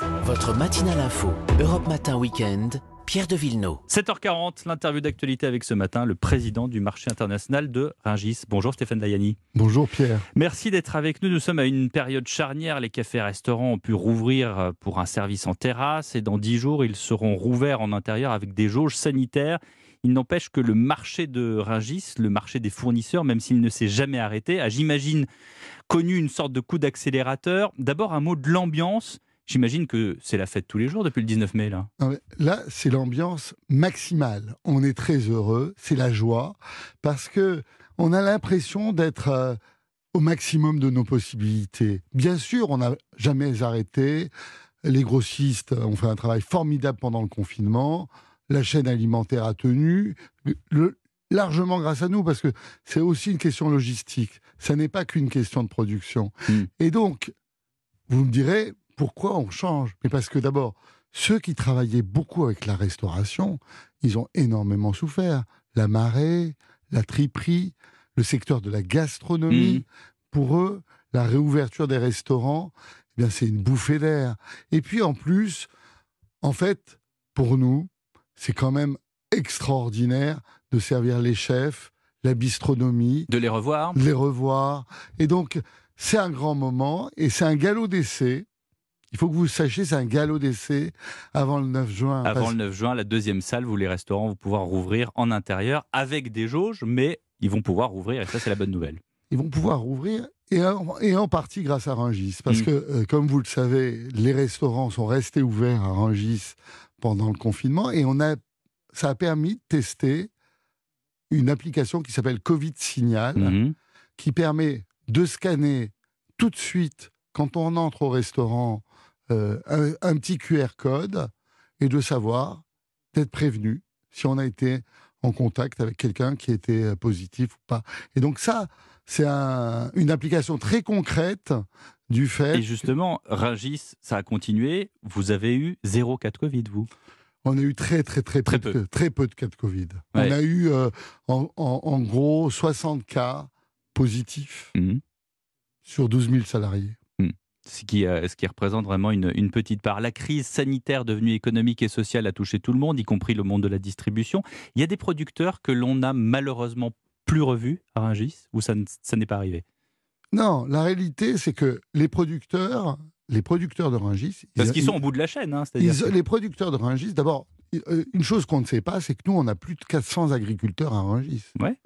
Votre matinale info, Europe Matin Weekend, Pierre de Villeneuve. 7h40, l'interview d'actualité avec ce matin le président du marché international de Ringis. Bonjour Stéphane Dayani. Bonjour Pierre. Merci d'être avec nous. Nous sommes à une période charnière. Les cafés-restaurants ont pu rouvrir pour un service en terrasse et dans 10 jours, ils seront rouverts en intérieur avec des jauges sanitaires. Il n'empêche que le marché de Ringis, le marché des fournisseurs, même s'il ne s'est jamais arrêté, a, j'imagine, connu une sorte de coup d'accélérateur. D'abord, un mot de l'ambiance. J'imagine que c'est la fête tous les jours depuis le 19 mai, là. Là, c'est l'ambiance maximale. On est très heureux, c'est la joie, parce que on a l'impression d'être euh, au maximum de nos possibilités. Bien sûr, on n'a jamais arrêté. Les grossistes ont fait un travail formidable pendant le confinement. La chaîne alimentaire a tenu. largement grâce à nous, parce que c'est aussi une question logistique. Ça n'est pas qu'une question de production. Hmm. Et donc, vous me direz, pourquoi on change? Mais parce que d'abord, ceux qui travaillaient beaucoup avec la restauration, ils ont énormément souffert. La marée, la triperie, le secteur de la gastronomie. Mmh. Pour eux, la réouverture des restaurants, eh bien, c'est une bouffée d'air. Et puis en plus, en fait, pour nous, c'est quand même extraordinaire de servir les chefs, la bistronomie. De les revoir. les revoir. Et donc, c'est un grand moment et c'est un galop d'essai il faut que vous sachiez, c'est un galop d'essai avant le 9 juin. Avant le 9 juin, la deuxième salle, vous les restaurants vont pouvoir rouvrir en intérieur avec des jauges, mais ils vont pouvoir rouvrir et ça c'est la bonne nouvelle. Ils vont pouvoir rouvrir et en, et en partie grâce à Rungis, parce mm. que euh, comme vous le savez, les restaurants sont restés ouverts à Rungis pendant le confinement et on a, ça a permis de tester une application qui s'appelle Covid Signal, mm-hmm. qui permet de scanner tout de suite quand on entre au restaurant euh, un, petit QR code et de savoir, d'être prévenu si on a été en contact avec quelqu'un qui était euh, positif ou pas. Et donc ça, c'est une application très concrète du fait. Et justement, Rungis, ça a continué. Vous avez eu zéro cas de Covid, vous? On a eu très très très, très peu, De, très peu de cas de Covid. On a eu euh, en, gros 60 cas positifs mmh. sur 12 000 salariés ce qui, euh, ce qui représente vraiment une, une, petite part. La crise sanitaire devenue économique et sociale a touché tout le monde, y compris le monde de la distribution. Il y a des producteurs que l'on n'a malheureusement plus revus à Rungis, ou ça, ça n'est pas arrivé? Non, la réalité, c'est que les producteurs, les producteurs de Rungis... Parce qu'ils sont au bout de la chaîne. Hein, Les producteurs de Rungis, d'abord, euh, une chose qu'on ne sait pas, c'est que nous, on a plus de 400 agriculteurs à Rungis. Ouais.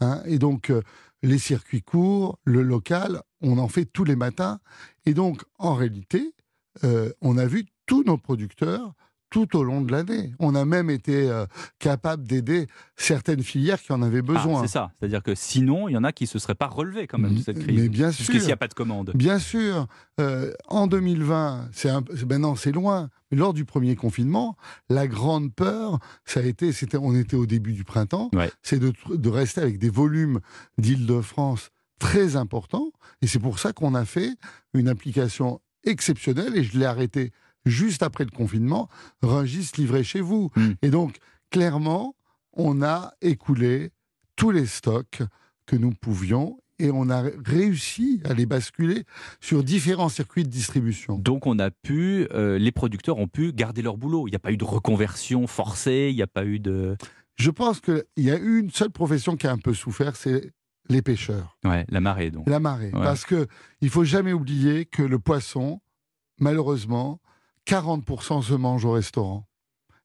Hein, et donc, euh, les circuits courts, le local, on en fait tous les matins. Et donc, en réalité, euh, on a vu tous nos producteurs tout au long de l'année. On a même été euh, capable d'aider certaines filières qui en avaient ah, besoin. c'est ça. C'est-à-dire que sinon, il y en a qui ne se seraient pas relevés quand même de cette crise. Mais bien sûr. Puisqu'il n'y a pas de commande. Bien sûr. Euh, en 2020, c'est maintenant c'est loin. Mais lors du premier confinement, la grande peur, ça a été, c'était, on était au début du printemps, c'est de, de rester avec des volumes d'Île-de-France très importants. Et c'est pour ça qu'on a fait une application exceptionnelle et je l'ai arrêtée juste après le confinement, Rungis livré chez vous. Hmm. Et donc, clairement, on a écoulé tous les stocks que nous pouvions et on a réussi à les basculer sur différents circuits de distribution. Donc on a pu, euh, les producteurs ont pu garder leur boulot. Il n'y a pas eu de reconversion forcée, il n'y a pas eu de... Je pense qu'il y a eu une seule profession qui a un peu souffert, c'est les pêcheurs. Ouais, la marée donc. La marée, parce que il faut jamais oublier que le poisson, malheureusement, 40% se mangent au restaurant.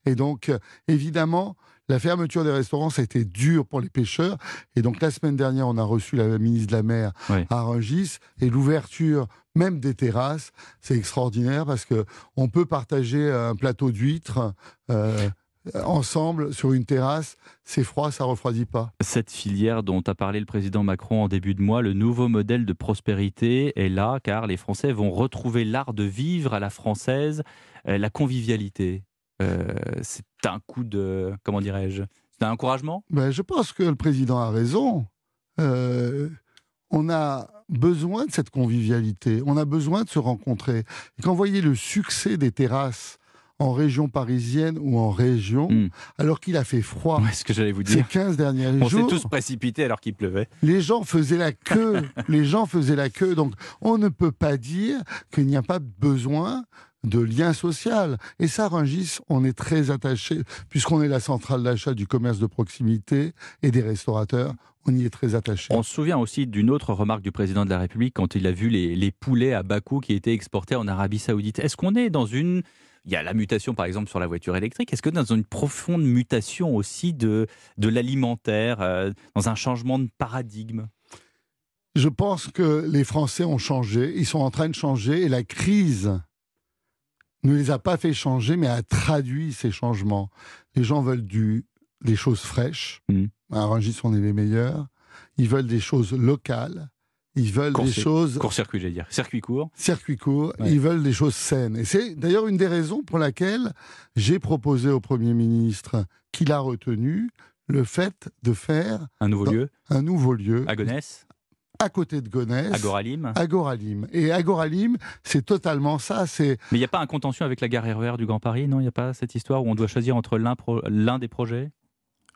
Et donc, euh, évidemment, la fermeture des restaurants, ça a été dur pour les pêcheurs. Et donc, la semaine dernière, on a reçu la ministre de la Mer à Rungis. Et l'ouverture même des terrasses, c'est extraordinaire parce que on peut partager un plateau d'huîtres. Euh, ensemble sur une terrasse, c'est froid, ça refroidit pas. Cette filière dont a parlé le président Macron en début de mois, le nouveau modèle de prospérité est là car les Français vont retrouver l'art de vivre à la française, euh, la convivialité. Euh, c'est un coup de, comment dirais-je, c'est un encouragement? Ben, Je pense que le président a raison. Euh, on a besoin de cette convivialité, on a besoin de se rencontrer. Et quand vous voyez le succès des terrasses, en région parisienne ou en région, hmm. alors qu'il a fait froid. ce que j'allais vous dire. Ces 15 derniers jours. On s'est tous précipités alors qu'il pleuvait. Les gens faisaient la queue. les gens faisaient la queue. Donc, on ne peut pas dire qu'il n'y a pas besoin de lien social. Et ça, Rungis, on est très attaché, puisqu'on est la centrale d'achat du commerce de proximité et des restaurateurs, on y est très attaché. On se souvient aussi d'une autre remarque du président de la République quand il a vu les, les poulets à coût qui étaient exportés en Arabie Saoudite. Est-ce qu'on est dans une il y a la mutation, par exemple, sur la voiture électrique. Est-ce que dans une profonde mutation aussi de, de l'alimentaire, euh, dans un changement de paradigme? Je pense que les Français ont changé. Ils sont en train de changer et la crise ne les a pas fait changer, mais a traduit ces changements. Les gens veulent du, des choses fraîches. Mm. À Rungis, on est les meilleurs. Ils veulent des choses locales. Ils veulent des choses Court-circuit, j'allais dire. Circuit court. circuit court, Ouais. ils veulent des choses saines. Et c'est d'ailleurs une des raisons pour laquelle j'ai proposé au Premier ministre, qu'il a retenu, le fait de faire Un nouveau Dans- lieu. un nouveau lieu À Gonesse. à côté de Gonesse, Agoralim. Agoralim. Et Agoralim, c'est totalement ça. C'est Mais il n'y a pas un contentieux avec la gare RER du Grand Paris, non? Il n'y a pas cette histoire où on doit choisir entre l'un pro- des projets?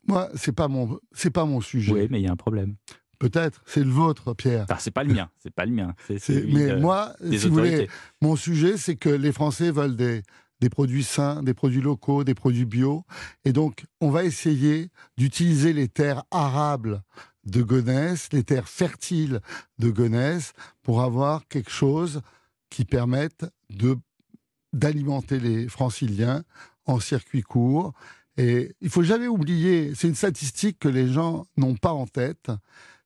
Moi, c'est pas mon, c'est pas mon sujet. Oui, mais il y a un problème. Peut-être, c'est le vôtre, Pierre. Enfin, c'est pas le mien. C'est pas le mien. Mais de- moi, si vous voulez. Mon sujet, c'est que les Français veulent des, des produits sains, des produits locaux, des produits bio. Et donc, on va essayer d'utiliser les terres arables de Gonesse, les terres fertiles de Gonesse, pour avoir quelque chose qui permette de d'alimenter les franciliens en circuit court. Et il faut jamais oublier, c'est une statistique que les gens n'ont pas en tête,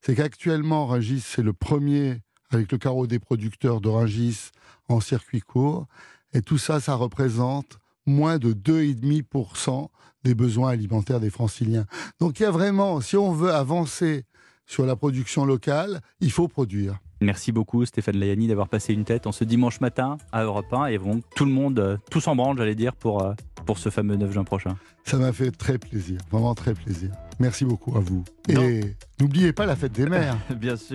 c'est qu'actuellement, Rungis, c'est le premier avec le carreau des producteurs de Rungis en circuit court. Et tout ça, ça représente moins de 2,5% des besoins alimentaires des franciliens. Donc il y a vraiment, si on veut avancer sur la production locale, il faut produire. Merci beaucoup Stéphane Layani d'avoir passé une tête en ce dimanche matin à Europe 1 et bon, tout le monde, euh, tous en branle, j'allais dire, pour, euh, pour ce fameux 9 juin prochain. Ça m'a fait très plaisir, vraiment très plaisir. Merci beaucoup à vous. Et n'oubliez pas la fête des mères. Bien sûr.